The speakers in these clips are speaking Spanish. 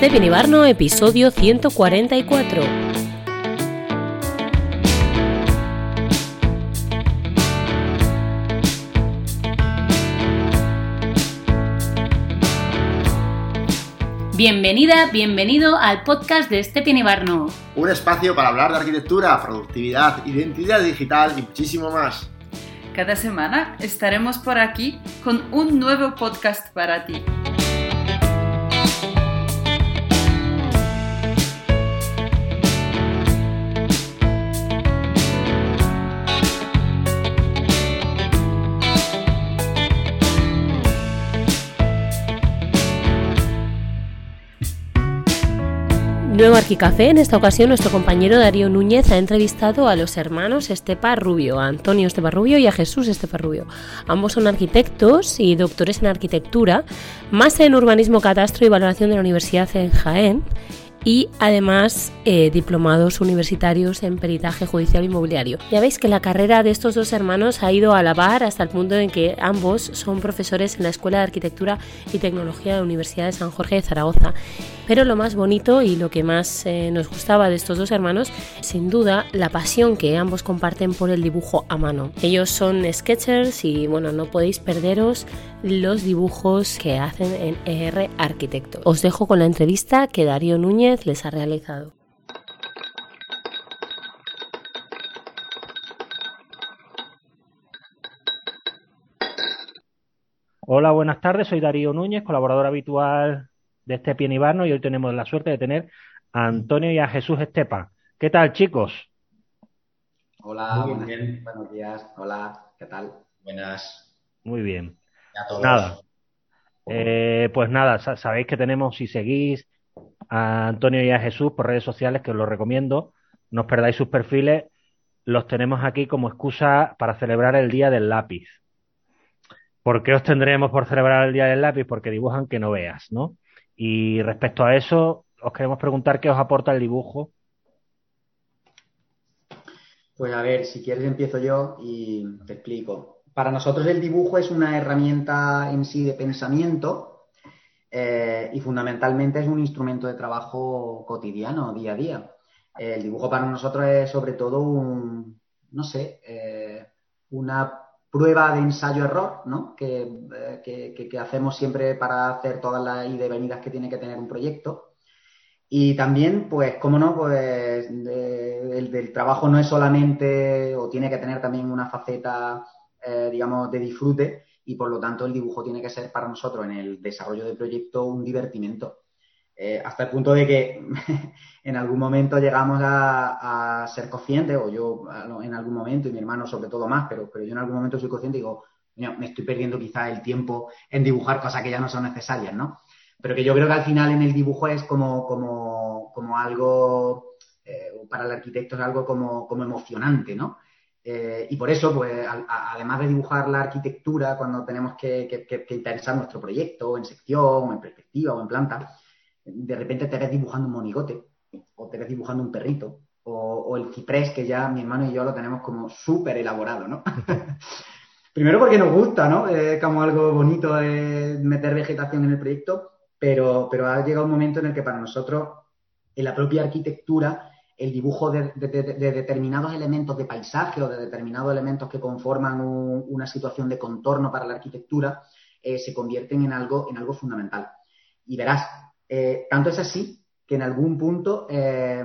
Stephen Ibarno, episodio 144. Bienvenida, bienvenido al podcast de Stephen Ibarno. Un espacio para hablar de arquitectura, productividad, identidad digital y muchísimo más. Cada semana estaremos por aquí con un nuevo podcast para ti. Nuevo Arquicafé, en esta ocasión nuestro compañero Darío Núñez ha entrevistado a los hermanos Estepa Rubio, a Antonio Estepa Rubio y a Jesús Estepa Rubio. Ambos son arquitectos y doctores en arquitectura, máster en urbanismo, catastro y valoración de la Universidad en Jaén y además eh, diplomados universitarios en peritaje judicial inmobiliario. Ya veis que la carrera de estos dos hermanos ha ido a la par hasta el punto en que ambos son profesores en la Escuela de Arquitectura y Tecnología de la Universidad de San Jorge de Zaragoza. Pero lo más bonito y lo que más eh, nos gustaba de estos dos hermanos, sin duda, la pasión que ambos comparten por el dibujo a mano. Ellos son sketchers y bueno, no podéis perderos los dibujos que hacen en ER Arquitecto. Os dejo con la entrevista que Darío Núñez les ha realizado. Hola, buenas tardes. Soy Darío Núñez, colaborador habitual de este Pien Ibarno y hoy tenemos la suerte de tener a Antonio y a Jesús Estepa. ¿Qué tal, chicos? Hola, buenos días. Hola, ¿qué tal? Buenas. Muy bien. Nada. Eh, pues nada, sabéis que tenemos, si seguís a Antonio y a Jesús por redes sociales, que os lo recomiendo, no os perdáis sus perfiles, los tenemos aquí como excusa para celebrar el Día del Lápiz. ¿Por qué os tendremos por celebrar el Día del Lápiz? Porque dibujan que no veas, ¿no? Y respecto a eso, os queremos preguntar qué os aporta el dibujo. Pues a ver, si quieres empiezo yo y te explico para nosotros el dibujo es una herramienta en sí de pensamiento eh, y fundamentalmente es un instrumento de trabajo cotidiano, día a día. El dibujo para nosotros es sobre todo un, no sé, eh, una prueba de ensayo-error, ¿no? Eh, que, hacemos siempre para hacer todas las ida y venidas que tiene que tener un proyecto. Y también, pues, cómo no, pues el, el trabajo no es solamente, o tiene que tener también una faceta eh, digamos, de disfrute y por lo tanto el dibujo tiene que ser para nosotros en el desarrollo del proyecto un divertimento. Eh, hasta el punto de que en algún momento llegamos a, ser conscientes, o yo en algún momento, y mi hermano sobre todo más, pero, pero yo en algún momento soy consciente y digo, me estoy perdiendo quizás el tiempo en dibujar cosas que ya no son necesarias, ¿no? Pero que yo creo que al final en el dibujo es como, como, como algo, eh, para el arquitecto es algo como, como emocionante, ¿no? Eh, y por eso, pues, además de dibujar la arquitectura cuando tenemos que, interesar nuestro proyecto, en sección, en perspectiva, o en planta, de repente te ves dibujando un monigote, o te ves dibujando un perrito, o, el ciprés, que ya mi hermano y yo lo tenemos como súper elaborado, ¿no? Primero porque nos gusta, ¿no? Es como algo bonito meter vegetación en el proyecto, pero, pero ha llegado un momento en el que para nosotros, en la propia arquitectura, el dibujo de, determinados elementos de paisaje o de determinados elementos que conforman una situación de contorno para la arquitectura eh, se convierten en algo, en algo fundamental. Y verás, eh, tanto es así que en algún punto eh,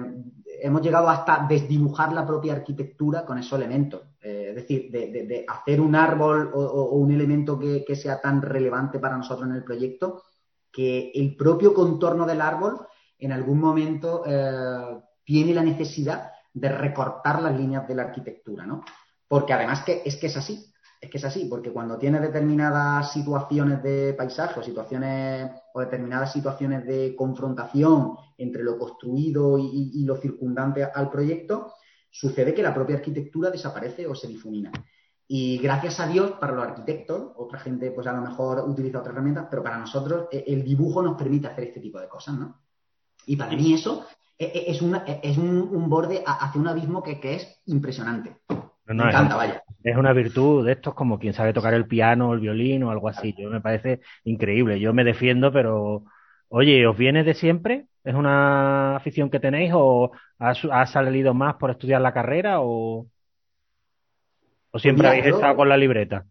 hemos llegado hasta desdibujar la propia arquitectura con esos elementos. es decir, de, hacer un árbol o, un elemento que, que, sea tan relevante para nosotros en el proyecto que el propio contorno del árbol en algún momento tiene la necesidad de recortar las líneas de la arquitectura, ¿no? Porque además que es que es así, es que es así, porque cuando tiene determinadas situaciones de paisaje o situaciones o determinadas situaciones de confrontación entre lo construido y, lo circundante al proyecto, sucede que la propia arquitectura desaparece o se difumina. Y gracias a Dios, para los arquitectos, otra gente pues a lo mejor utiliza otras herramientas, pero para nosotros eh, el dibujo nos permite hacer este tipo de cosas, ¿no? Y para mí eso es, e, es un, borde hacia un abismo que, es impresionante. me encanta, vaya. Es una virtud de estos como quien sabe tocar el piano, el violín o algo así. Yo me parece increíble. Yo me defiendo, pero Oye, ¿os viene de siempre? ¿Es una afición que tenéis o has, salido más por estudiar la carrera o, o siempre habéis estado con la libreta?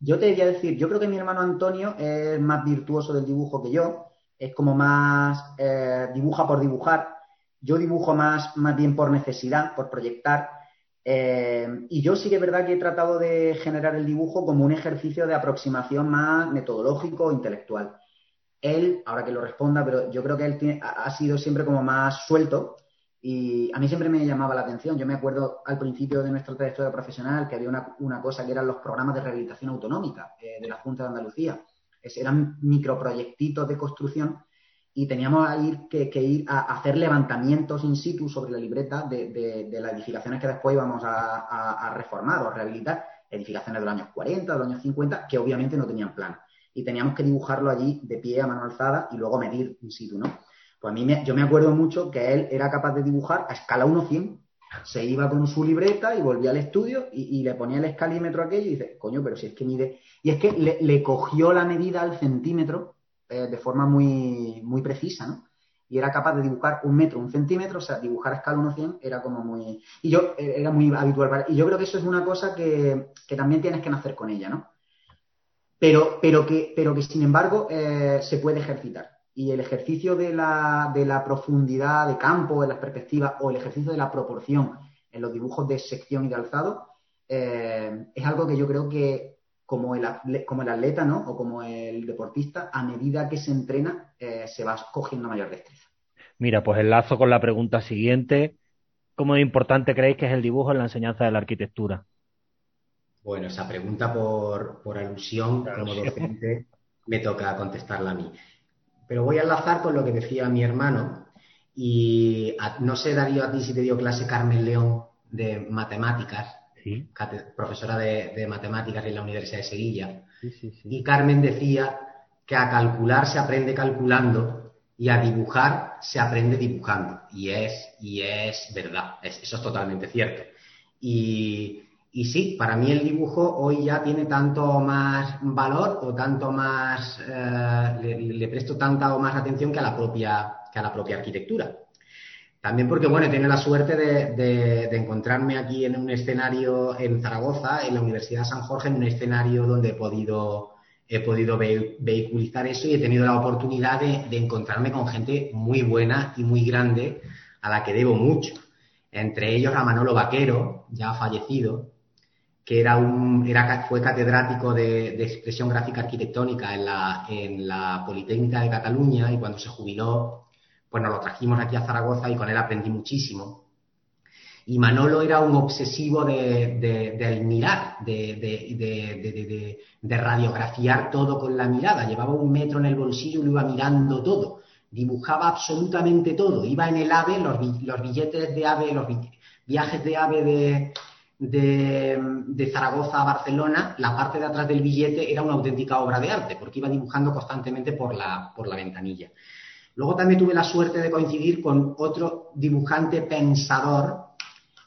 Yo te a decir, yo creo que mi hermano Antonio es más virtuoso del dibujo que yo, es como más eh, dibuja por dibujar, yo dibujo más, más bien por necesidad, por proyectar, eh, y yo sí que es verdad que he tratado de generar el dibujo como un ejercicio de aproximación más metodológico, intelectual. Él, ahora que lo responda, pero yo creo que él ha sido siempre como más suelto y a mí siempre me llamaba la atención. Yo me acuerdo al principio de nuestra trayectoria profesional que había una, cosa que eran los programas de rehabilitación autonómica eh, de la Junta de Andalucía. eran microproyectitos de construcción y teníamos que, ir a hacer levantamientos in situ sobre la libreta de, las edificaciones que después íbamos a, reformar o a rehabilitar, edificaciones de los años 40, de los años 50, que obviamente no tenían plan. Y teníamos que dibujarlo allí de pie a mano alzada y luego medir in situ, ¿no? Pues a mí me, yo me acuerdo mucho que él era capaz de dibujar a escala 1-100. Se iba con su libreta y volvía al estudio y, le ponía el escalímetro aquello y dice, coño, pero si es que mide. Y es que le, cogió la medida al centímetro eh, de forma muy, muy precisa, ¿no? Y era capaz de dibujar un metro, un centímetro, o sea, dibujar a escala 1-100 era como muy. Y yo, eh, era muy habitual para. Y yo creo que eso es una cosa que, también tienes que nacer con ella, ¿no? Pero, pero, que, pero que sin embargo eh, se puede ejercitar y el ejercicio de la, de la profundidad de campo en las perspectivas o el ejercicio de la proporción en los dibujos de sección y de alzado es algo que yo creo que como el, como el atleta ¿no? o como el deportista, a medida que se entrena, eh, se va cogiendo mayor destreza. Mira, pues enlazo con la pregunta siguiente. ¿Cómo importante creéis que es el dibujo en la enseñanza de la arquitectura? Bueno, esa pregunta por, por alusión como docente me toca contestarla a mí. Pero voy a enlazar con lo que decía mi hermano. Y no sé, Darío, a ti si te dio clase Carmen León de matemáticas, profesora de, matemáticas en la Universidad de Sevilla. y Carmen decía que a calcular se aprende calculando y a dibujar se aprende dibujando. Y es, y es verdad, eso es totalmente cierto. Y, y sí, para mí el dibujo hoy ya tiene tanto más valor o tanto más, eh, le, presto tanta o más atención que a la propia, que a la propia arquitectura. También porque, bueno, he tenido la suerte de, encontrarme aquí en un escenario en Zaragoza, en la Universidad de San Jorge, en un escenario donde he podido, he podido vehiculizar eso y he tenido la oportunidad de, de encontrarme con gente muy buena y muy grande a la que debo mucho. Entre ellos a Manolo Vaquero, ya fallecido, que era un, era, fue catedrático de, expresión gráfica arquitectónica en la, en la Politécnica de Cataluña y cuando se jubiló, nos lo trajimos aquí a Zaragoza y con él aprendí muchísimo. Y Manolo era un obsesivo de, del mirar, de, radiografiar todo con la mirada. Llevaba un metro en el bolsillo y lo iba mirando todo. Dibujaba absolutamente todo. Iba en el AVE, los, billetes de AVE, los viajes de AVE de, Zaragoza a Barcelona, la parte de atrás del billete era una auténtica obra de arte, porque iba dibujando constantemente por la ventanilla. Luego también tuve la suerte de coincidir con otro dibujante pensador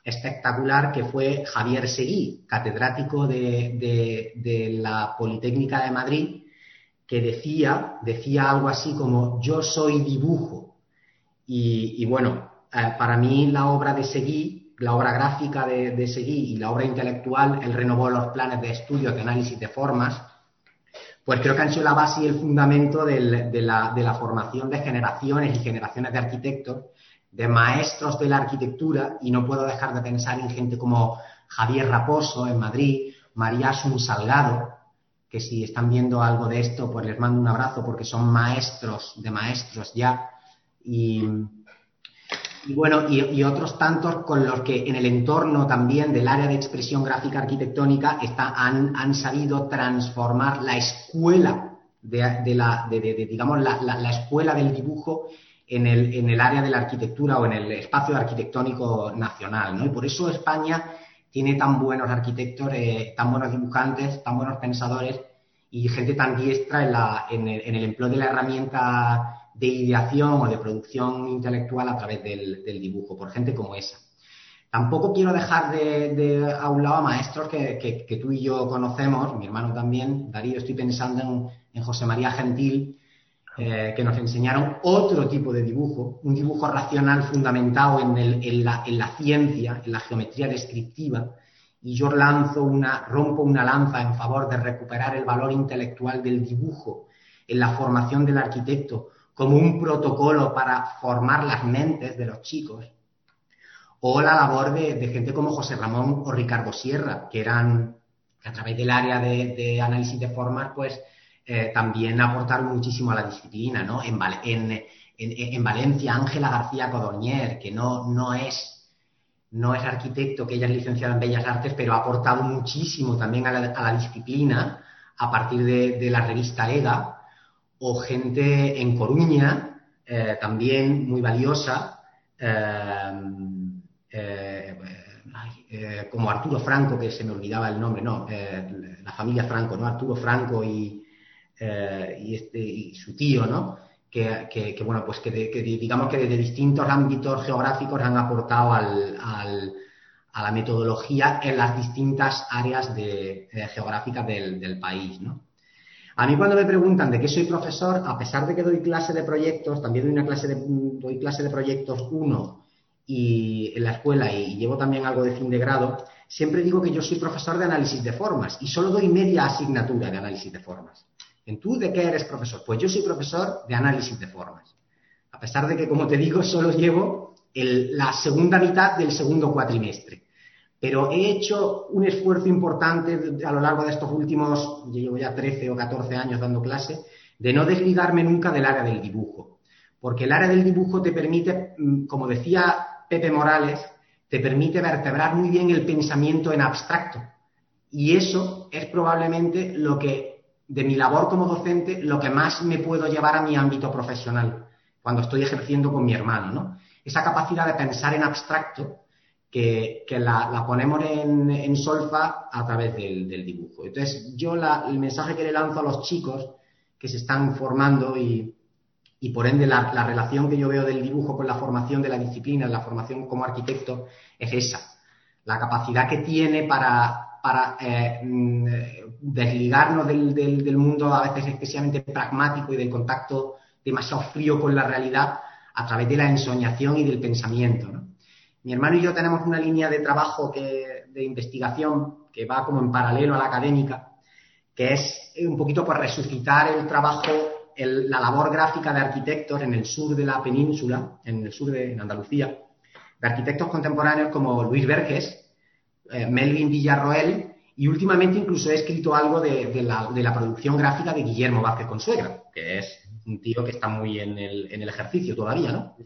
espectacular que fue Javier Seguí, catedrático de, la Politécnica de Madrid, que decía, decía algo así como yo soy dibujo. Y, bueno, eh, para mí la obra de Seguí la obra gráfica de, Seguí y la obra intelectual, él renovó los planes de estudio, de análisis de formas, pues creo que han sido la base y el fundamento de, la, formación de generaciones y generaciones de arquitectos, de maestros de la arquitectura, y no puedo dejar de pensar en gente como Javier Raposo en Madrid, María Asun Salgado, que si están viendo algo de esto, pues les mando un abrazo porque son maestros de maestros ya. Y, y bueno, y, otros tantos con los que en el entorno también del área de expresión gráfica arquitectónica está, han, sabido transformar la escuela de, la, digamos, la, escuela del dibujo en el, en el área de la arquitectura o en el espacio arquitectónico nacional, ¿no? Y por eso España tiene tan buenos arquitectos, eh, tan buenos dibujantes, tan buenos pensadores y gente tan diestra en, la, el, en el empleo de la herramienta de ideación o de producción intelectual a través del, dibujo, por gente como esa. Tampoco quiero dejar de, a un lado a maestros que, tú y yo conocemos, mi hermano también, Darío, estoy pensando en, José María Gentil, eh, que nos enseñaron otro tipo de dibujo, un dibujo racional fundamentado en, la, en, la, ciencia, en la geometría descriptiva, y yo lanzo una, rompo una lanza en favor de recuperar el valor intelectual del dibujo en la formación del arquitecto como un protocolo para formar las mentes de los chicos, o la labor de, gente como José Ramón o Ricardo Sierra, que eran, que a través del área de, análisis de formas, pues eh, también aportaron muchísimo a la disciplina, ¿no? En, en, Valencia, Ángela García Codornier, que no, no es no es arquitecto, que ella es licenciada en Bellas Artes, pero ha aportado muchísimo también a la, disciplina a partir de, la revista EGA, o gente en Coruña, eh, también muy valiosa, eh, eh, como Arturo Franco, que se me olvidaba el nombre, no, la familia Franco, ¿no? Arturo Franco y, este, y su tío, ¿no? que, bueno, pues que, digamos que desde distintos ámbitos geográficos han aportado al, a la metodología en las distintas áreas geográficas del, país, ¿no? A mí cuando me preguntan de qué soy profesor, a pesar de que doy clase de proyectos, también doy una clase de, doy clase de proyectos 1 y en la escuela y, y llevo también algo de fin de grado, siempre digo que yo soy profesor de análisis de formas y solo doy media asignatura de análisis de formas. ¿En tú de qué eres profesor? Pues yo soy profesor de análisis de formas. A pesar de que, como te digo, solo llevo la segunda mitad del segundo cuatrimestre. Pero he hecho un esfuerzo importante a lo largo de estos últimos, yo llevo ya 13 o 14 años dando clase, de no desligarme nunca del área del dibujo. Porque el área del dibujo te permite, mm, como decía Pepe Morales, te permite vertebrar muy bien el pensamiento en abstracto. Y eso es probablemente lo que de mi labor como docente lo que más me puedo llevar a mi ámbito profesional cuando estoy ejerciendo con mi hermano, ¿no? Esa capacidad de pensar en abstracto que, la, ponemos en, solfa a través del, dibujo. Entonces, yo el mensaje que le lanzo a los chicos que se están formando y, por ende la, la, relación que yo veo del dibujo con la formación de la disciplina, la formación como arquitecto, es esa. La capacidad que tiene para, eh, mm, desligarnos del, mundo a veces excesivamente pragmático y del contacto demasiado frío con la realidad a través de la ensoñación y del pensamiento. Mi hermano y yo tenemos una línea de trabajo de investigación que va como en paralelo a la académica, que es un poquito por resucitar el trabajo, la labor gráfica de arquitectos en el sur de la península, en el sur de Andalucía, de arquitectos contemporáneos como Luis Verges, eh, Melvin Villarroel y últimamente incluso he escrito algo de, la, producción gráfica de Guillermo Vázquez Consuegra, que es un tío que está muy en el, ejercicio todavía, ¿no?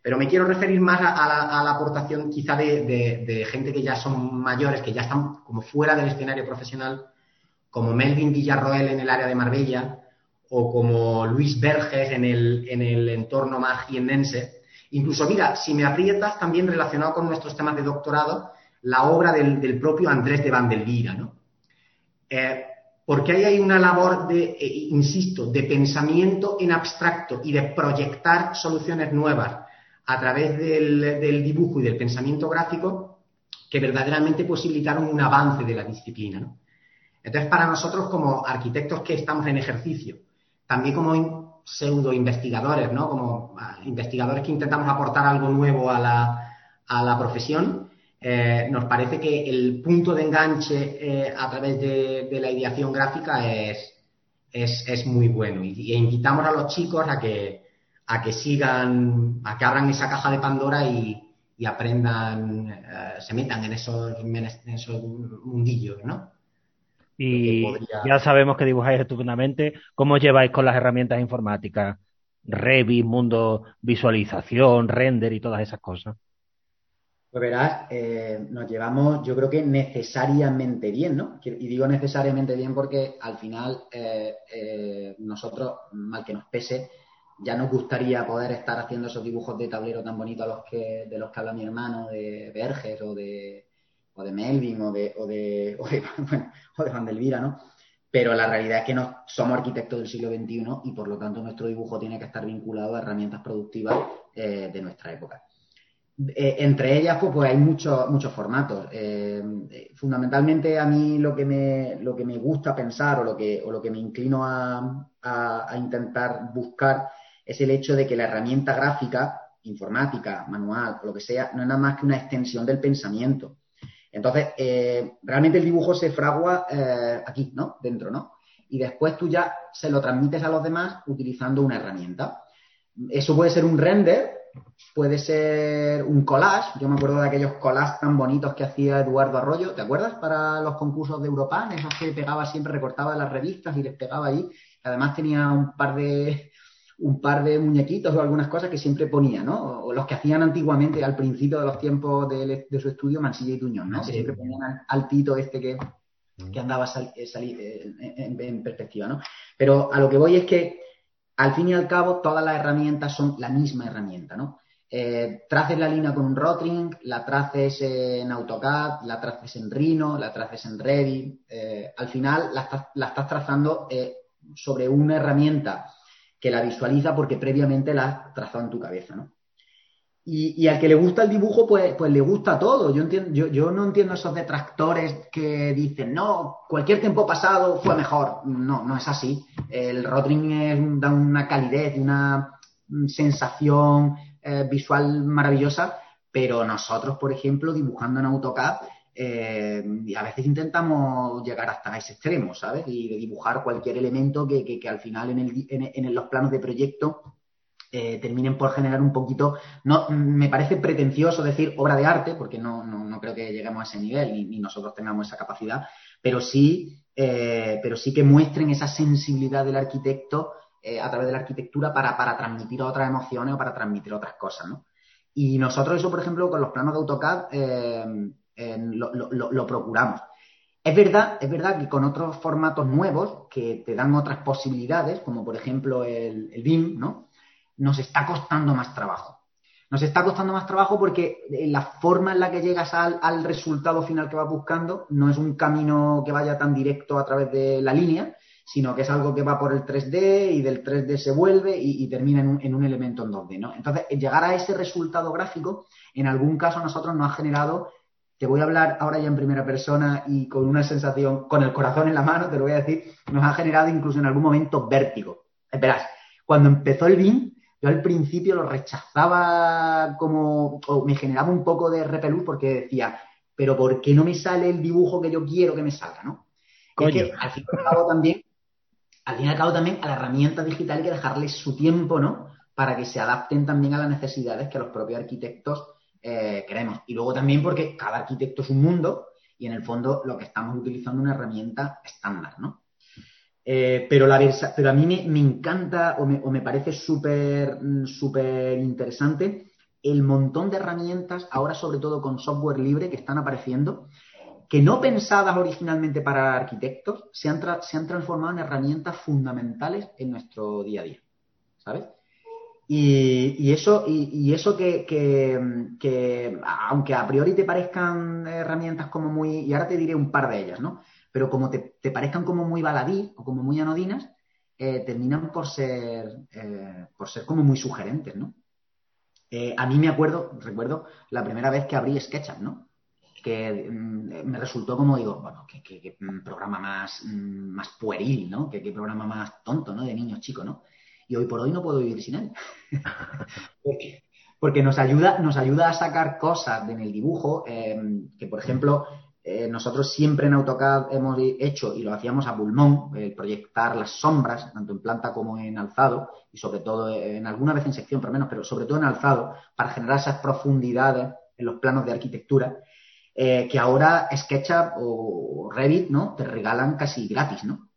Pero me quiero referir más a, la, aportación quizá de, gente que ya son mayores, que ya están como fuera del escenario profesional, como Melvin Villarroel en el área de Marbella o como Luis Verges en el, en el entorno más jiennense. Incluso, mira, si me aprietas, también relacionado con nuestros temas de doctorado, la obra del, propio Andrés de Vandelvira, ¿no? Eh, porque ahí hay una labor de, eh, insisto, de pensamiento en abstracto y de proyectar soluciones nuevas a través del, dibujo y del pensamiento gráfico que verdaderamente posibilitaron un avance de la disciplina. Entonces, para nosotros como arquitectos que estamos en ejercicio, también como pseudo investigadores, ¿no? como ah, investigadores que intentamos aportar algo nuevo a la profesión, eh, nos parece que el punto de enganche eh, a través de, la ideación gráfica es, es, muy bueno y, invitamos a los chicos a que, a que sigan, a que abran esa caja de Pandora y, aprendan, eh, se metan en esos, esos mundillos, ¿no? Y ya sabemos que dibujáis estupendamente. ¿Cómo lleváis con las herramientas informáticas? Revit, mundo visualización, render y todas esas cosas. Pues verás, eh, nos llevamos, yo creo que necesariamente bien, ¿no? Y digo necesariamente bien porque al final eh, eh, nosotros, mal que nos pese, ya nos gustaría poder estar haciendo esos dibujos de tablero tan bonitos los que, de los que habla mi hermano, de Verges o de, o de Melvin o de, o de, o de, bueno, o de Van Delvira, ¿no? Pero la realidad es que no somos arquitectos del siglo XXI y por lo tanto nuestro dibujo tiene que estar vinculado a herramientas productivas de nuestra época. Eh, entre ellas, pues, pues hay muchos muchos formatos. Eh, fundamentalmente a mí lo que me, lo que me gusta pensar o lo que, o lo que me inclino a, intentar buscar es el hecho de que la herramienta gráfica, informática, manual o lo que sea, no es nada más que una extensión del pensamiento. Entonces, eh, realmente el dibujo se fragua aquí, ¿no? Dentro, ¿no? Y después tú ya se lo transmites a los demás utilizando una herramienta. Eso puede ser un render, puede ser un collage. Yo me acuerdo de aquellos collages tan bonitos que hacía Eduardo Arroyo. ¿Te acuerdas? Para los concursos de Europan, esos que pegaba siempre, recortaba las revistas y les pegaba ahí. Además tenía un par de un par de muñequitos o algunas cosas que siempre ponía, ¿no? O los que hacían antiguamente al principio de los tiempos de, su estudio, Mansilla y Tuñón, ¿no? siempre ponían al, tito este que, que andaba sal, eh, eh, en, en, perspectiva, ¿no? Pero a lo que voy es que al fin y al cabo, todas las herramientas son la misma herramienta, ¿no? Eh, traces la línea con un Rotring, la traces en AutoCAD, la traces en Rhino, la traces en Revit. Eh, al final la estás, trazando eh, sobre una herramienta que la visualiza porque previamente la has trazado en tu cabeza, ¿no? Y, al que le gusta el dibujo, pues, pues le gusta todo. Yo, entiendo, yo, yo, no entiendo esos detractores que dicen, no, cualquier tiempo pasado fue mejor. No, no es así. El Rotring da una calidez, una sensación eh, visual maravillosa, pero nosotros, por ejemplo, dibujando en AutoCAD, eh, a veces intentamos llegar hasta ese extremo, ¿sabes? Y dibujar cualquier elemento que, al final en, el, en los planos de proyecto eh, terminen por generar un poquito, no, me parece pretencioso decir obra de arte, porque no, no, creo que lleguemos a ese nivel ni, nosotros tengamos esa capacidad, pero sí, eh, pero sí que muestren esa sensibilidad del arquitecto eh, a través de la arquitectura para, para transmitir otras emociones o para transmitir otras cosas, ¿no? Y nosotros eso, por ejemplo, con los planos de AutoCAD lo, procuramos. Es verdad, es verdad que con otros formatos nuevos que te dan otras posibilidades, como por ejemplo el, el BIM, ¿no? Nos está costando más trabajo. Nos está costando más trabajo porque la forma en la que llegas al, resultado final que vas buscando no es un camino que vaya tan directo a través de la línea, sino que es algo que va por el 3D y del 3D se vuelve y, termina en un, elemento en 2D, ¿no? Entonces, llegar a ese resultado gráfico, en algún caso a nosotros nos ha generado, te voy a hablar ahora ya en primera persona y con una sensación, con el corazón en la mano, te lo voy a decir, nos ha generado incluso en algún momento vértigo. Verás, cuando empezó el BIM, yo al principio lo rechazaba como, o me generaba un poco de repelús porque decía, pero ¿por qué no me sale el dibujo que yo quiero que me salga, no? Es que al fin y al cabo también, al fin y al cabo también a la herramienta digital hay que dejarle su tiempo, ¿no? Para que se adapten también a las necesidades que los propios arquitectos eh, queremos. Y luego también porque cada arquitecto es un mundo y en el fondo lo que estamos utilizando es una herramienta estándar, ¿no? Eh, pero, la pero a mí me, encanta o me, parece súper mm, súper interesante el montón de herramientas, ahora sobre todo con software libre, que están apareciendo, que no pensadas originalmente para arquitectos, se han, se han transformado en herramientas fundamentales en nuestro día a día. ¿Sabes? Y, eso, y, eso que, que, aunque a priori te parezcan herramientas como muy, y ahora te diré un par de ellas, ¿no? Pero como te, parezcan como muy baladí o como muy anodinas, eh, terminan por ser, eh, por ser como muy sugerentes, ¿no? Eh, a mí me acuerdo, recuerdo la primera vez que abrí SketchUp, ¿no? Que mm, me resultó como digo, bueno, qué, programa más, mm, más pueril, ¿no? Qué, programa más tonto, ¿no? De niños chicos, ¿no? Y hoy por hoy no puedo vivir sin él. porque, porque nos ayuda, nos ayuda a sacar cosas en el dibujo, que por ejemplo, eh, nosotros siempre en AutoCAD hemos hecho, y lo hacíamos a pulmón, proyectar las sombras, tanto en planta como en alzado, y sobre todo en alguna vez en sección, por menos, pero sobre todo en alzado, para generar esas profundidades en los planos de arquitectura, eh, que ahora SketchUp o Revit, ¿no? Te regalan casi gratis, ¿no?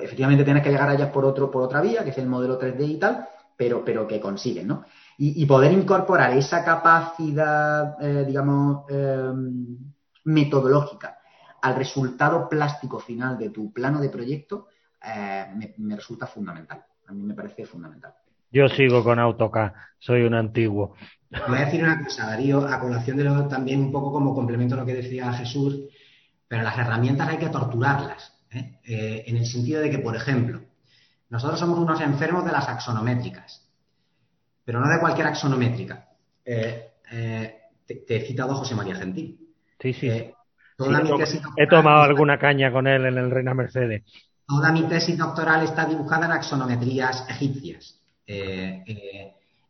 Efectivamente tienes que llegar a ellas por otro, por otra vía, que es el modelo 3D y tal, pero, pero que consiguen, ¿no? Y, poder incorporar esa capacidad, eh, digamos, em, metodológica al resultado plástico final de tu plano de proyecto, eh, me, resulta fundamental. A mí me parece fundamental. Yo sigo con AutoCAD, soy un antiguo. Voy a decir una cosa, Darío, a colación de lo también un poco como complemento a lo que decía Jesús, pero las herramientas hay que torturarlas, ¿eh? en el sentido de que, por ejemplo, nosotros somos unos enfermos de las axonométricas pero no de cualquier axonométrica. eh, eh, te, he citado a José María Gentil. Sí, sí. he tomado alguna caña con él en el Reina Mercedes. Toda mi tesis doctoral está dibujada en axonometrías egipcias.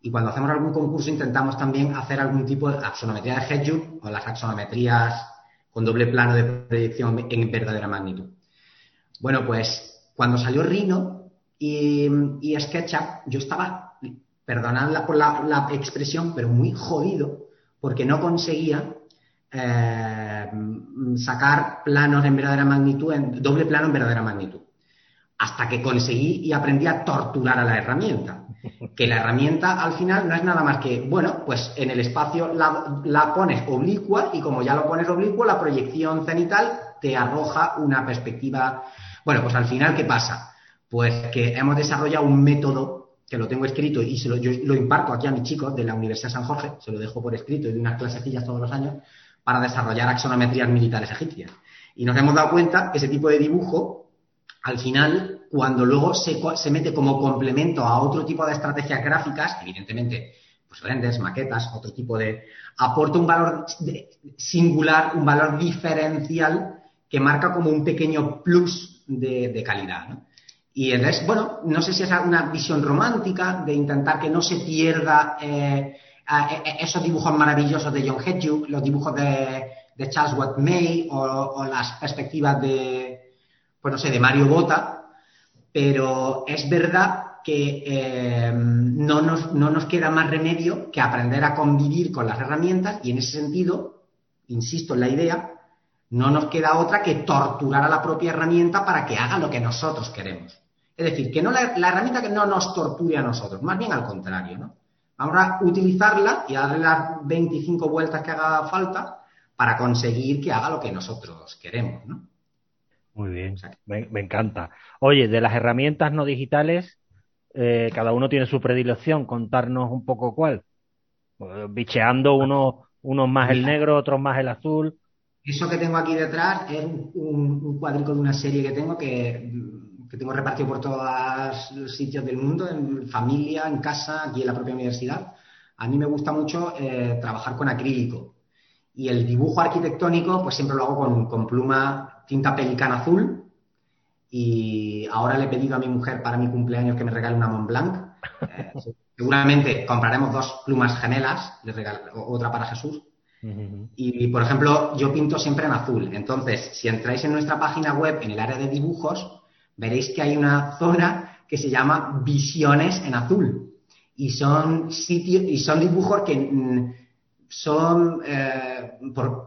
y cuando hacemos algún concurso intentamos también hacer algún tipo de axonometría de Hedgehog o las axonometrías con doble plano de proyección en verdadera magnitud. Bueno, pues cuando salió Rhino y, y SketchUp, yo estaba, perdonad por la, expresión, pero muy jodido, porque no conseguía eh, sacar planos en verdadera magnitud, en doble plano en verdadera magnitud. Hasta que conseguí y aprendí a torturar a la herramienta. Que la herramienta al final no es nada más que, bueno, pues en el espacio la, la pones oblicua y como ya lo pones oblicua, la proyección cenital te arroja una perspectiva. Bueno, pues al final, ¿qué pasa? Pues que hemos desarrollado un método que lo tengo escrito y se lo, yo lo imparto aquí a mis chicos de la Universidad de San Jorge, se lo dejo por escrito y de unas clasecillas todos los años, para desarrollar axonometrías militares egipcias. Y nos hemos dado cuenta que ese tipo de dibujo, al final, cuando luego se, se mete como complemento a otro tipo de estrategias gráficas, evidentemente, pues renders, maquetas, otro tipo de... aporta un valor singular, un valor diferencial que marca como un pequeño plus de, de calidad. ¿no? Y entonces, bueno, no sé si es una visión romántica de intentar que no se pierda eh, esos dibujos maravillosos de John Hedgehoff, los dibujos de, Charles Watt May o, las perspectivas de, pues no sé, de Mario Bota, pero es verdad que eh, no, nos, no nos queda más remedio que aprender a convivir con las herramientas y en ese sentido, insisto en la idea, no nos queda otra que torturar a la propia herramienta para que haga lo que nosotros queremos. Es decir, que no la, herramienta que no nos torture a nosotros, más bien al contrario, ¿no? Vamos a utilizarla y a darle las 25 vueltas que haga falta para conseguir que haga lo que nosotros queremos, ¿no? Muy bien, me, encanta. Oye, de las herramientas no digitales, eh, cada uno tiene su predilección, contarnos un poco cuál. Bicheando unos, unos más el negro, otros más el azul. Eso que tengo aquí detrás es un, cuadrico de una serie que tengo que, tengo repartido por todos los sitios del mundo, en familia, en casa, aquí en la propia universidad. A mí me gusta mucho eh, trabajar con acrílico. Y el dibujo arquitectónico, pues siempre lo hago con, con pluma tinta pelicana azul. Y ahora le he pedido a mi mujer para mi cumpleaños que me regale una Mont Blanc. Eh, seguramente compraremos dos plumas gemelas, le otra para Jesús y, por ejemplo, yo pinto siempre en azul. Entonces, si entráis en nuestra página web, en el área de dibujos, veréis que hay una zona que se llama Visiones en azul. Y son sitios, y son dibujos que mm, son, eh,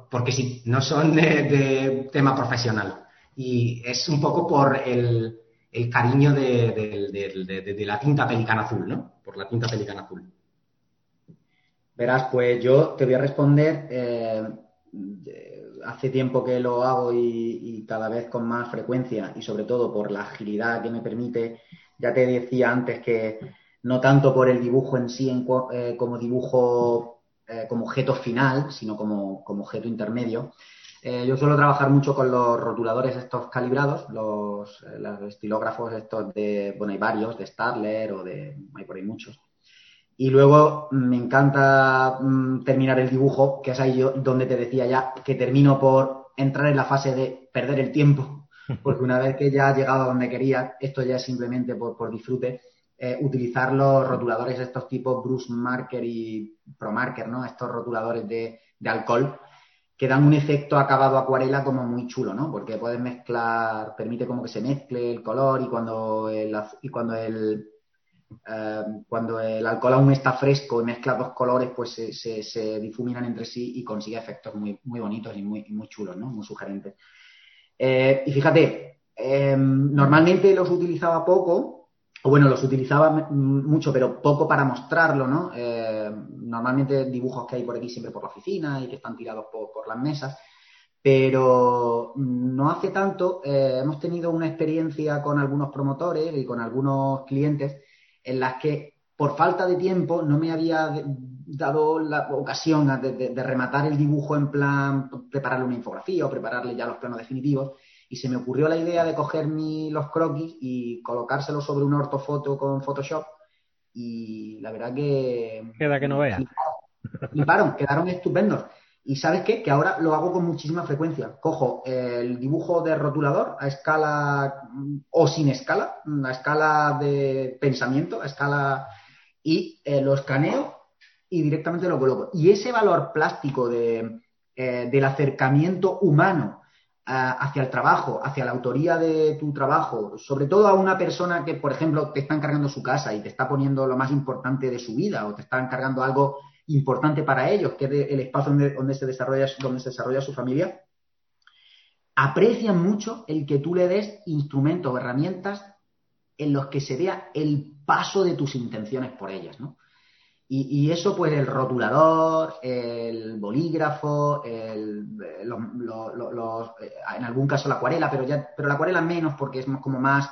porque sí, no son de, tema profesional. Y es un poco por el, cariño de, de, la tinta pelicana azul, ¿no? Por la tinta pelicana azul. Verás, pues yo te voy a responder. Eh, hace tiempo que lo hago y, cada vez con más frecuencia y sobre todo por la agilidad que me permite. Ya te decía antes que no tanto por el dibujo en sí eh, como dibujo eh, como objeto final, sino como, objeto intermedio. yo suelo trabajar mucho con los rotuladores estos calibrados, los, estilógrafos estos de, bueno, hay varios, de Starler o de, hay por ahí muchos y luego me encanta mm, terminar el dibujo, que es ahí yo donde te decía ya que termino por entrar en la fase de perder el tiempo, porque una vez que ya he llegado a donde quería, esto ya es simplemente por, disfrute, eh, utilizar los rotuladores de estos tipos Bruce Marker y Pro Marker, ¿no? Estos rotuladores de, alcohol que dan un efecto acabado acuarela como muy chulo, ¿no? Porque puedes mezclar, permite como que se mezcle el color y cuando el, y cuando el, eh, cuando el alcohol aún está fresco y mezcla dos colores, pues se, difuminan entre sí y consigue efectos muy, bonitos y muy, chulos. Muy sugerentes. Eh, y fíjate, eh, normalmente los utilizaba poco, o bueno, los utilizaba mucho, pero poco para mostrarlo, ¿no? normalmente dibujos que hay por aquí siempre por la oficina y que están tirados por las mesas pero no hace tanto hemos tenido una experiencia con algunos promotores y con algunos clientes en las que por falta de tiempo no me había dado la ocasión de, rematar el dibujo en plan prepararle una infografía o prepararle ya los planos definitivos y se me ocurrió la idea de coger los croquis y colocárselos sobre una ortofoto con Photoshop y la verdad que... Queda que no vea. fliparon, quedaron estupendos. Y sabes qué? Que ahora lo hago con muchísima frecuencia. Cojo el dibujo de rotulador a escala mm, o sin escala, a escala de pensamiento, a escala y eh, lo escaneo y directamente lo coloco. Y ese valor plástico de, eh, del acercamiento humano hacia el trabajo, hacia la autoría de tu trabajo, sobre todo a una persona que, por ejemplo, te está encargando su casa y te está poniendo lo más importante de su vida o te está encargando algo importante para ellos, que es el espacio donde, se desarrolla, donde se desarrolla su familia, aprecian mucho el que tú le des instrumentos o herramientas en los que se vea el paso de tus intenciones por ellas, ¿no? Y, eso, pues, el rotulador, el bolígrafo, el, en algún caso la acuarela, pero ya, pero la acuarela menos porque es como más,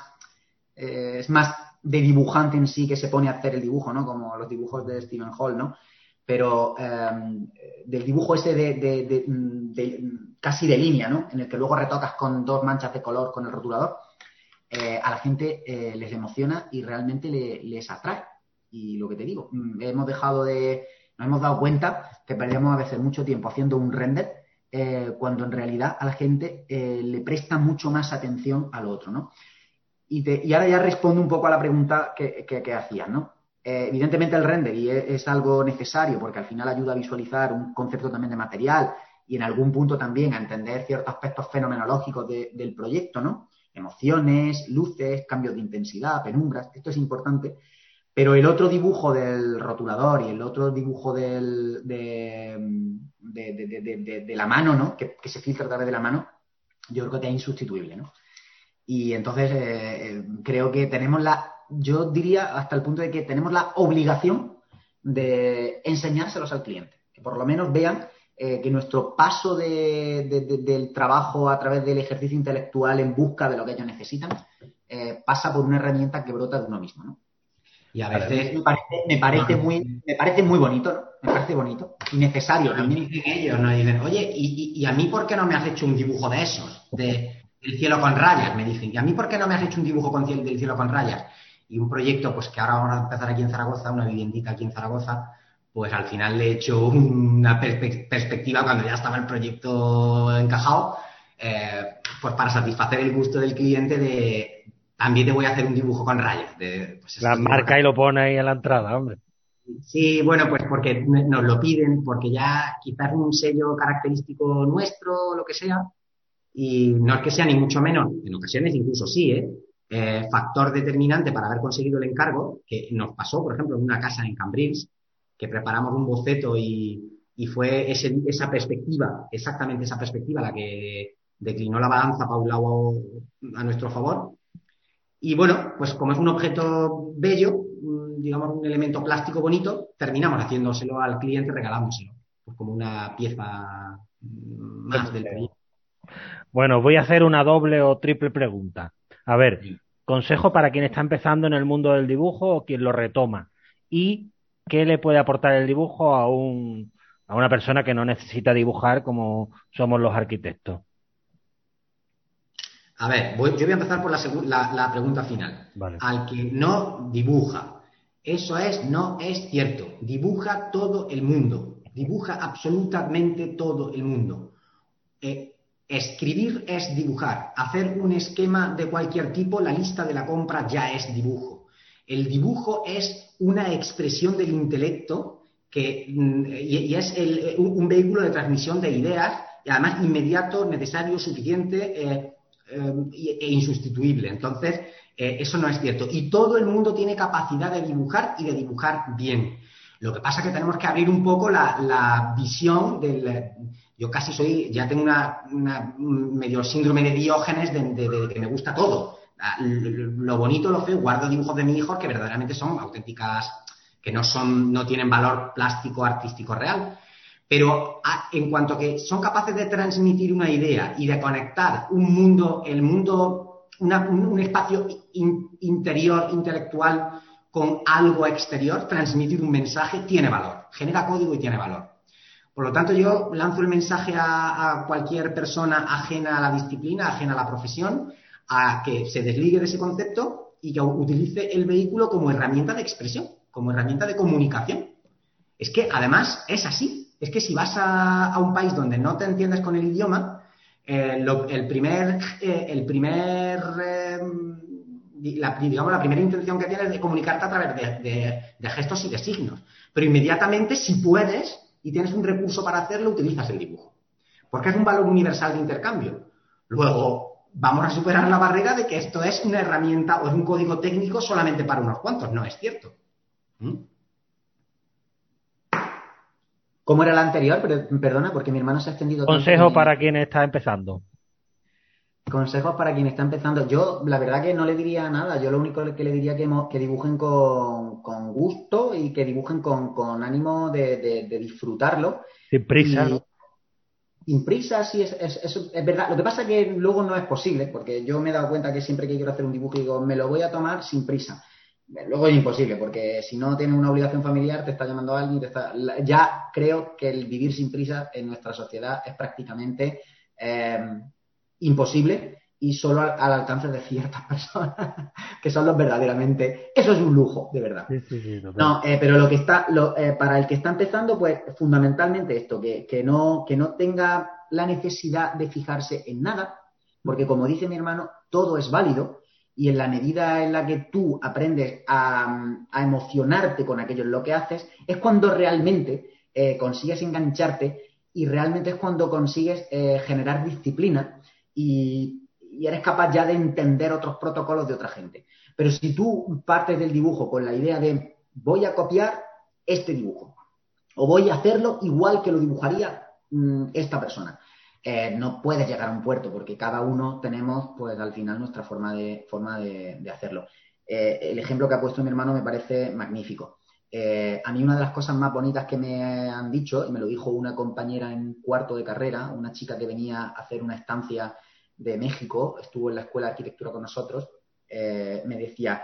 eh, es más de dibujante en sí que se pone a hacer el dibujo, ¿no? Como los dibujos de Stephen Hall, ¿no? Pero em, del dibujo ese de, casi de línea, ¿no? En el que luego retocas con dos manchas de color con el rotulador, eh, a la gente eh, les emociona y realmente les atrae. Y lo que te digo, mm, hemos dejado de, nos hemos dado cuenta que perdemos a veces mucho tiempo haciendo un render eh, cuando en realidad a la gente le presta mucho más atención al otro, ¿no? Y, ahora ya respondo un poco a la pregunta que, hacías, ¿no? Eh, evidentemente el render y es, algo necesario porque al final ayuda a visualizar un concepto también de material y en algún punto también a entender ciertos aspectos fenomenológicos del proyecto, ¿no? Emociones, luces, cambios de intensidad, penumbras, esto es importante. Pero el otro dibujo del rotulador y el otro dibujo del, de, de, la mano, ¿no? Que, se filtra a través de la mano, yo creo que es insustituible, ¿no? Y entonces eh, eh, creo que tenemos la, yo diría hasta el punto de que tenemos la obligación de enseñárselos al cliente, que por lo menos vean eh, que nuestro paso del trabajo a través del ejercicio intelectual en busca de lo que ellos necesitan pasa por una herramienta que brota de uno mismo, ¿no? Y a veces me parece, muy, me parece muy bonito, ¿no? Me parece bonito y necesario también. Dicen ellos, ¿no? dicen, oye, ¿y, y, a mí por qué no me has hecho un dibujo de esos? De el cielo con rayas, me dicen. ¿Y a mí por qué no me has hecho un dibujo con del cielo con rayas? Y un proyecto, pues que ahora vamos a empezar aquí en Zaragoza, una viviendita aquí en Zaragoza, pues al final le he hecho una perspectiva cuando ya estaba el proyecto encajado, eh, pues para satisfacer el gusto del cliente de, también te voy a hacer un dibujo con rayas. De, pues la marca y lo pone ahí a la entrada, hombre. Sí, bueno, pues porque nos lo piden, porque ya quizás un sello característico nuestro, lo que sea, y no es que sea ni mucho menos, en ocasiones incluso sí, ¿eh? Eh factor determinante para haber conseguido el encargo, que nos pasó, por ejemplo, en una casa en Cambrils, que preparamos un boceto y, y fue esa perspectiva, exactamente esa perspectiva, la que declinó la balanza para un lado a nuestro favor, y bueno, pues como es un objeto bello, digamos un elemento plástico bonito, terminamos haciéndoselo al cliente, regalándoselo, pues como una pieza más del. Bueno, voy a hacer una doble o triple pregunta. A ver, consejo para quien está empezando en el mundo del dibujo o quien lo retoma. ¿Y qué le puede aportar el dibujo a, un, a una persona que no necesita dibujar como somos los arquitectos? A ver, yo voy a empezar por la, pregunta final. Al que no dibuja, eso es, no es cierto. Dibuja todo el mundo. Dibuja absolutamente todo el mundo. Eh, escribir es dibujar. Hacer un esquema de cualquier tipo, la lista de la compra ya es dibujo. El dibujo es una expresión del intelecto que, mm, y, es un, vehículo de transmisión de ideas y además inmediato, necesario, suficiente. Eh, eh, e insustituible. Entonces, eh, eso no es cierto. Y todo el mundo tiene capacidad de dibujar y de dibujar bien. Lo que pasa es que tenemos que abrir un poco la, visión del... Yo casi soy, ya tengo una, medio síndrome de diógenes de, que me gusta todo. Lo bonito, lo feo, guardo dibujos de mi hijo que verdaderamente son auténticas, que no son, no tienen valor plástico, artístico real. Pero en cuanto que son capaces de transmitir una idea y de conectar un mundo, el mundo, un, espacio interior, intelectual, con algo exterior, transmitir un mensaje, tiene valor, genera código y tiene valor. Por lo tanto, yo lanzo el mensaje a, cualquier persona ajena a la disciplina, ajena a la profesión, a que se desligue de ese concepto y que utilice el vehículo como herramienta de expresión, como herramienta de comunicación Es que además es así. Es que si vas a, un país donde no te entiendes con el idioma, eh, el primer, eh, el primer em, la, digamos, la primera intención que tienes es de comunicarte a través de, gestos y de signos. Pero inmediatamente, si puedes y tienes un recurso para hacerlo, utilizas el dibujo. Porque es un valor universal de intercambio. Luego, vamos a superar la barrera de que esto es una herramienta o es un código técnico solamente para unos cuantos. No es cierto. ¿Mm? ¿Cómo era la anterior? perdona, porque mi hermano se ha extendido. Consejo para quien está empezando. Consejos para quien está empezando. Yo, la verdad que no le diría nada. Yo lo único que le diría que, que dibujen con, gusto y que dibujen con, ánimo de, disfrutarlo. Sin prisa, Sin prisa, sí, es, es, verdad. Lo que pasa es que luego no es posible, porque yo me he dado cuenta que siempre que quiero hacer un dibujo digo, me lo voy a tomar sin prisa. Luego es imposible, porque si no tienes una obligación familiar, te está llamando alguien, te está... ya creo que el vivir sin prisa en nuestra sociedad es prácticamente eh, imposible y solo al, alcance de ciertas personas que son los verdaderamente. Eso es un lujo, de verdad. no, eh, pero lo que está, eh, para el que está empezando, pues fundamentalmente esto, que, que, no, que no tenga la necesidad de fijarse en nada, porque como dice mi hermano, todo es válido y en la medida en la que tú aprendes a, emocionarte con aquello en lo que haces, es cuando realmente eh, consigues engancharte y realmente es cuando consigues generar disciplina y, eres capaz ya de entender otros protocolos de otra gente. Pero si tú partes del dibujo con la idea de voy a copiar este dibujo o voy a hacerlo igual que lo dibujaría mm, esta persona, eh, no puedes llegar a un puerto porque cada uno tenemos pues al final nuestra forma de, forma de, hacerlo. Eh, el ejemplo que ha puesto mi hermano me parece magnífico. Eh, a mí una de las cosas más bonitas que me han dicho, y me lo dijo una compañera en cuarto de carrera, una chica que venía a hacer una estancia de México, estuvo en la escuela de arquitectura con nosotros, eh, me decía,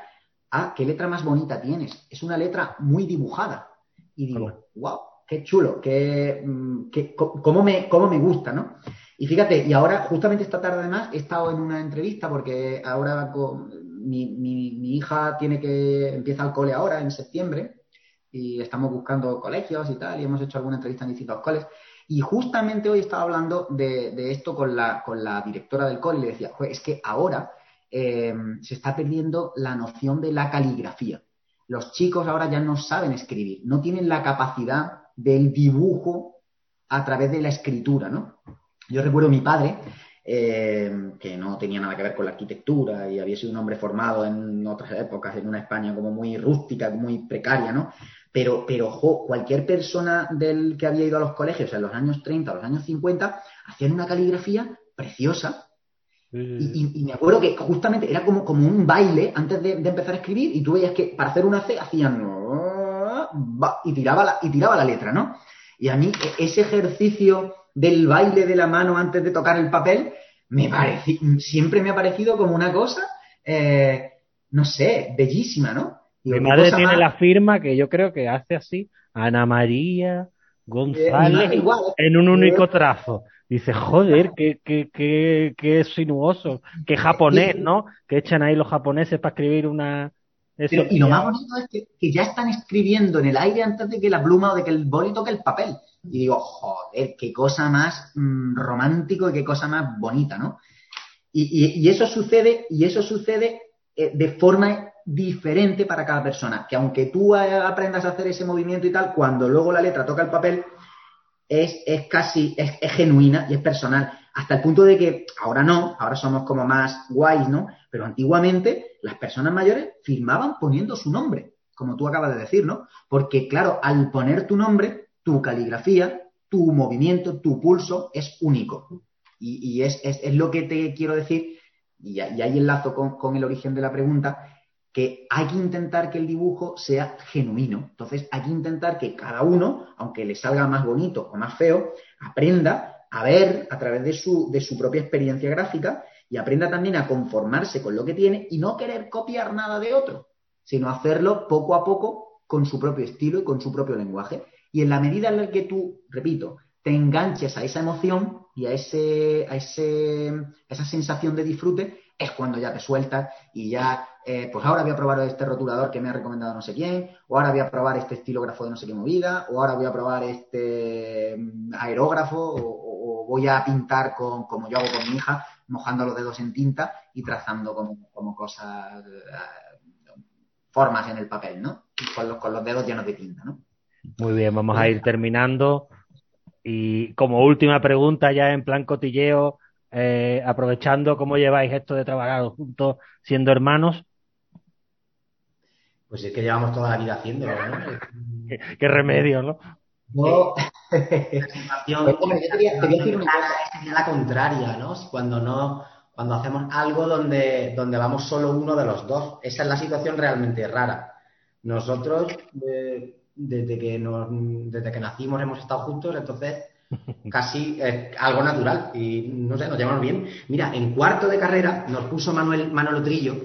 ah, qué letra más bonita tienes, es una letra muy dibujada. Y digo, wow, qué chulo, qué, mm, cómo, me, cómo me gusta, ¿no? Y fíjate, y ahora, justamente esta tarde además, he estado en una entrevista porque ahora mi, mi, hija tiene que, empieza el cole ahora, en septiembre, y estamos buscando colegios y tal, y hemos hecho alguna entrevista en distintos coles. Y justamente hoy estaba hablando de, esto con la, con la, directora del cole y le decía, es que ahora eh, se está perdiendo la noción de la caligrafía. Los chicos ahora ya no saben escribir, no tienen la capacidad del dibujo a través de la escritura, ¿no? Yo recuerdo a mi padre, eh, que no tenía nada que ver con la arquitectura y había sido un hombre formado en otras épocas, en una España como muy rústica, muy precaria, ¿no? Pero, pero cualquier persona del que había ido a los colegios en los años 30 o los años 50 hacían una caligrafía preciosa. Y, me acuerdo que justamente era como, como un baile antes de, empezar a escribir y tú veías que para hacer una C hacían y tiraba la, y tiraba la letra, ¿no? Y a mí e, ese ejercicio del baile de la mano antes de tocar el papel me siempre me ha parecido como una cosa, eh, no sé, bellísima, ¿no? Mi madre tiene la firma que yo creo que hace así, Ana María González, en un único trazo. Dice, joder, qué, qué, qué, qué sinuoso, qué japonés, ¿no? Que echan ahí los japoneses para escribir una... y lo más bonito es que, ya están escribiendo en el aire antes de que la pluma o de que el boli toque el papel. Y digo, joder, qué cosa más mm, romántico y qué cosa más bonita, ¿no? Y, eso sucede, y eso sucede eh, de forma diferente para cada persona. Que aunque tú aprendas a hacer ese movimiento y tal, cuando luego la letra toca el papel, es, es casi, es, genuina y es personal. Hasta el punto de que ahora no, ahora somos como más guays, ¿no? Pero antiguamente las personas mayores firmaban poniendo su nombre, como tú acabas de decir, ¿no? Porque, claro, al poner tu nombre, tu caligrafía, tu movimiento, tu pulso es único. Y, es, es, lo que te quiero decir, y, ahí enlazo con el origen de la pregunta, que hay que intentar que el dibujo sea genuino. Entonces, hay que intentar que cada uno, aunque le salga más bonito o más feo, aprenda a ver a través de su, de su propia experiencia gráfica y aprenda también a conformarse con lo que tiene y no querer copiar nada de otro, sino hacerlo poco a poco con su propio estilo y con su propio lenguaje. Y en la medida en la que tú, repito, te enganches a esa emoción y a, ese, a, ese, a esa sensación de disfrute, es cuando ya te sueltas y ya, eh, pues ahora voy a probar este rotulador que me ha recomendado no sé quién, o ahora voy a probar este estilógrafo de no sé qué movida, o ahora voy a probar este mm, aerógrafo, o, voy a pintar con, como yo hago con mi hija, mojando los dedos en tinta y trazando como, cosas, eh, formas en el papel, ¿no? Con los, con los dedos llenos de tinta, ¿no? Muy bien, vamos a ir terminando. Y como última pregunta, ya en plan cotilleo, eh, aprovechando cómo lleváis esto de trabajar juntos siendo hermanos. Pues es que llevamos toda la vida haciéndolo, ¿no? qué, remedio, ¿no? No. la contraria, ¿no? Cuando no, cuando hacemos algo donde, donde vamos solo uno de los dos. Esa es la situación realmente rara. Nosotros, eh, desde, que nos, desde que nacimos, hemos estado juntos, entonces casi es algo natural y no sé, nos llevamos bien. Mira, en cuarto de carrera nos puso Manuel Manolo Trillo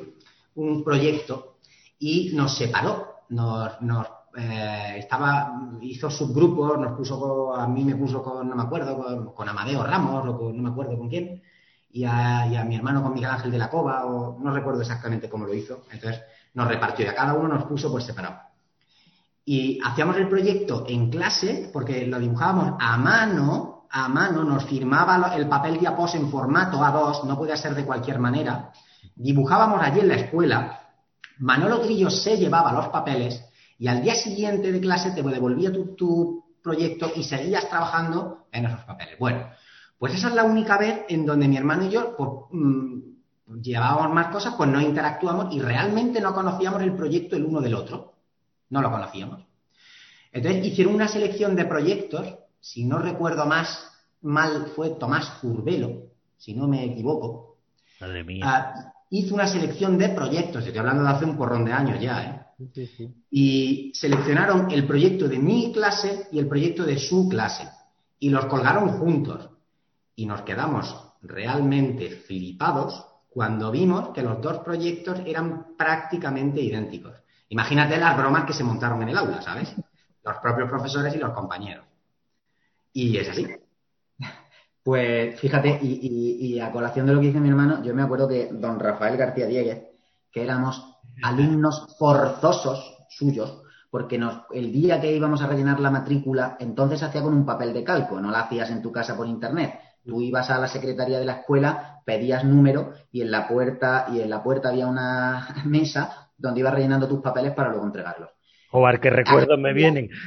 un proyecto y nos separó, nos, nos eh, estaba, hizo subgrupos, nos puso, a mí me puso con, no me acuerdo, con, Amadeo Ramos o con, no me acuerdo con quién, y a, y a, mi hermano con Miguel Ángel de la Cova, o no recuerdo exactamente cómo lo hizo. Entonces nos repartió y a cada uno nos puso pues separado. Y hacíamos el proyecto en clase, porque lo dibujábamos a mano, a mano, nos firmaba el papel diapos en formato A2, no podía ser de cualquier manera. Dibujábamos allí en la escuela, Manolo Trillo se llevaba los papeles y al día siguiente de clase te devolvía tu, proyecto y seguías trabajando en esos papeles. Bueno, pues esa es la única vez en donde mi hermano y yo mm, llevábamos más cosas, pues no interactuamos y realmente no conocíamos el proyecto el uno del otro. No lo conocíamos. Entonces hicieron una selección de proyectos, si no recuerdo más mal fue Tomás Curbelo, si no me equivoco. Madre mía. Ah, hizo una selección de proyectos, estoy hablando de hace un porrón de años ya, ¿eh? Y seleccionaron el proyecto de mi clase y el proyecto de su clase. Y los colgaron juntos. Y nos quedamos realmente flipados cuando vimos que los dos proyectos eran prácticamente idénticos. Imagínate las bromas que se montaron en el aula, ¿sabes? Los propios profesores y los compañeros. Y es así. Pues fíjate, y, a colación de lo que dice mi hermano, yo me acuerdo que don Rafael García Dieguez, que éramos alumnos forzosos suyos, porque nos, el día que íbamos a rellenar la matrícula, entonces hacía con un papel de calco, no la hacías en tu casa por internet. Tú ibas a la secretaría de la escuela, pedías número y en la puerta, y en la puerta había una mesa donde ibas rellenando tus papeles para luego entregarlos. Joder, qué recuerdos me vienen.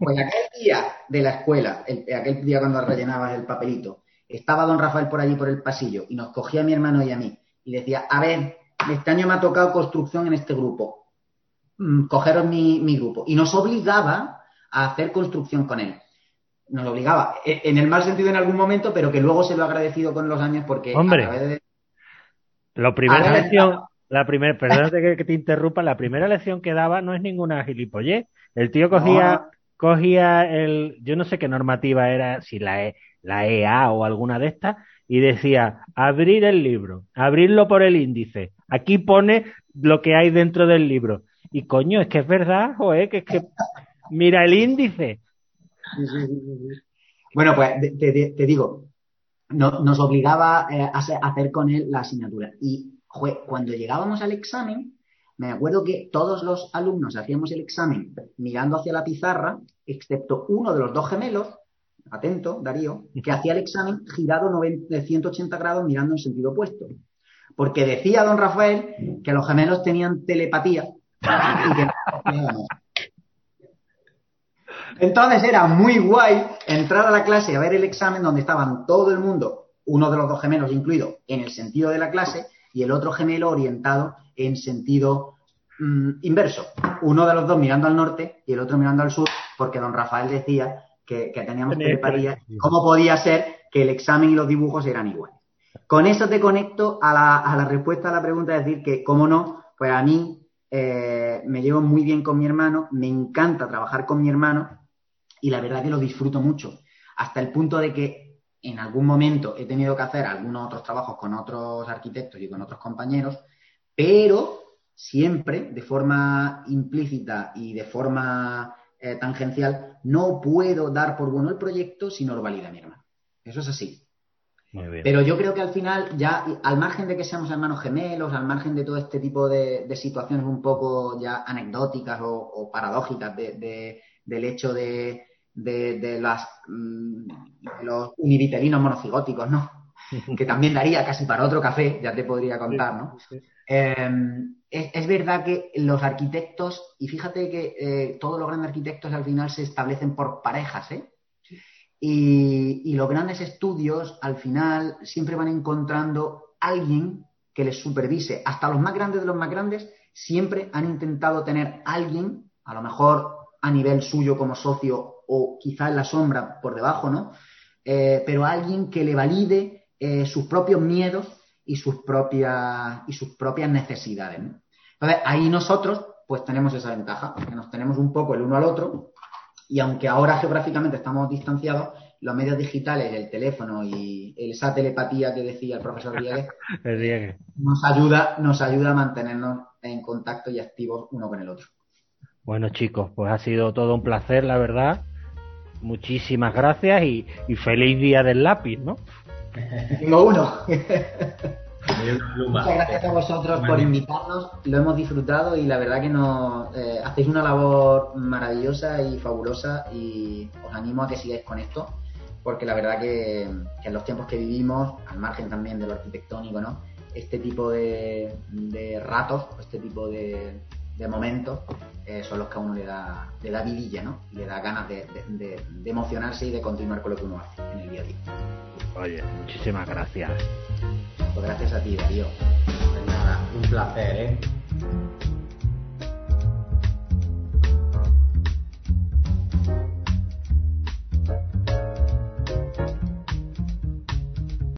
Pues aquel día de la escuela, aquel día cuando rellenabas el papelito, estaba don Rafael por allí por el pasillo y nos cogía a mi hermano y a mí y decía, a ver, este año me ha tocado construcción en este grupo. Mm, cogeros mi, grupo. Y nos obligaba a hacer construcción con él. Nos obligaba, e, en el mal sentido en algún momento, pero que luego se lo ha agradecido con los años porque Hombre, a de... primera lección, la primera, perdón que, te interrumpa, la primera lección que daba no es ninguna gilipollez. El tío cogía, cogía el, yo no sé qué normativa era, si la, e, la EA o alguna de estas, y decía, abrir el libro, abrirlo por el índice. Aquí pone lo que hay dentro del libro. Y coño, es que es verdad, joder, que es que mira el índice. Bueno, pues te, digo, nos obligaba eh, a hacer con él la asignatura. Y cuando llegábamos al examen, me acuerdo que todos los alumnos hacíamos el examen mirando hacia la pizarra, excepto uno de los dos gemelos, atento, Darío, que hacía el examen girado de 180 grados mirando en sentido opuesto. Porque decía don Rafael que los gemelos tenían telepatía Entonces era muy guay entrar a la clase y a ver el examen donde estaban todo el mundo, uno de los dos gemelos incluido, en el sentido de la clase y el otro gemelo orientado en sentido mm, inverso. Uno de los dos mirando al norte y el otro mirando al sur, porque don Rafael decía que, teníamos telepatía, cómo podía ser que el examen y los dibujos eran iguales. Con eso te conecto a la, respuesta a la pregunta, es decir, que, cómo no, pues a mí eh, me llevo muy bien con mi hermano, me encanta trabajar con mi hermano y la verdad que lo disfruto mucho, hasta el punto de que en algún momento he tenido que hacer algunos otros trabajos con otros arquitectos y con otros compañeros, pero siempre de forma implícita y de forma eh, tangencial, no puedo dar por bueno el proyecto si no lo valida mi hermano. Eso es así. Pero yo creo que al final, ya al margen de que seamos hermanos gemelos, al margen de todo este tipo de, situaciones un poco ya anecdóticas o, paradójicas del hecho de, las, mm, los univitelinos monocigóticos, ¿no? que también daría casi para otro café, ya te podría contar, ¿no? Em, es, verdad que los arquitectos, y fíjate que eh, todos los grandes arquitectos al final se establecen por parejas, ¿eh? Y, los grandes estudios al final siempre van encontrando alguien que les supervise. Hasta los más grandes de los más grandes siempre han intentado tener alguien, a lo mejor a nivel suyo como socio o quizá en la sombra por debajo, ¿no? Eh, pero alguien que le valide eh, sus propios miedos y sus propias, y sus propias necesidades. Entonces, ahí nosotros pues tenemos esa ventaja, que nos tenemos un poco el uno al otro y aunque ahora geográficamente estamos distanciados, los medios digitales, el teléfono y esa telepatía que decía el profesor Diegue, nos ayuda, nos ayuda a mantenernos en contacto y activos uno con el otro. Bueno chicos, pues ha sido todo un placer, la verdad. Muchísimas gracias y, y feliz día del lápiz, ¿no? Tengo uno. Muchas gracias a vosotros por invitarnos, lo hemos disfrutado y la verdad que nos eh, hacéis una labor maravillosa y fabulosa y os animo a que sigáis con esto porque la verdad que, en los tiempos que vivimos, al margen también de lo arquitectónico, ¿no? este tipo de, ratos, este tipo de, momentos eh, son los que a uno le da, le da vidilla, ¿no? le da ganas de, emocionarse y de continuar con lo que uno hace en el día a día. Oye, muchísimas gracias. Pues gracias a ti, Darío. Pues nada, un placer, ¿eh?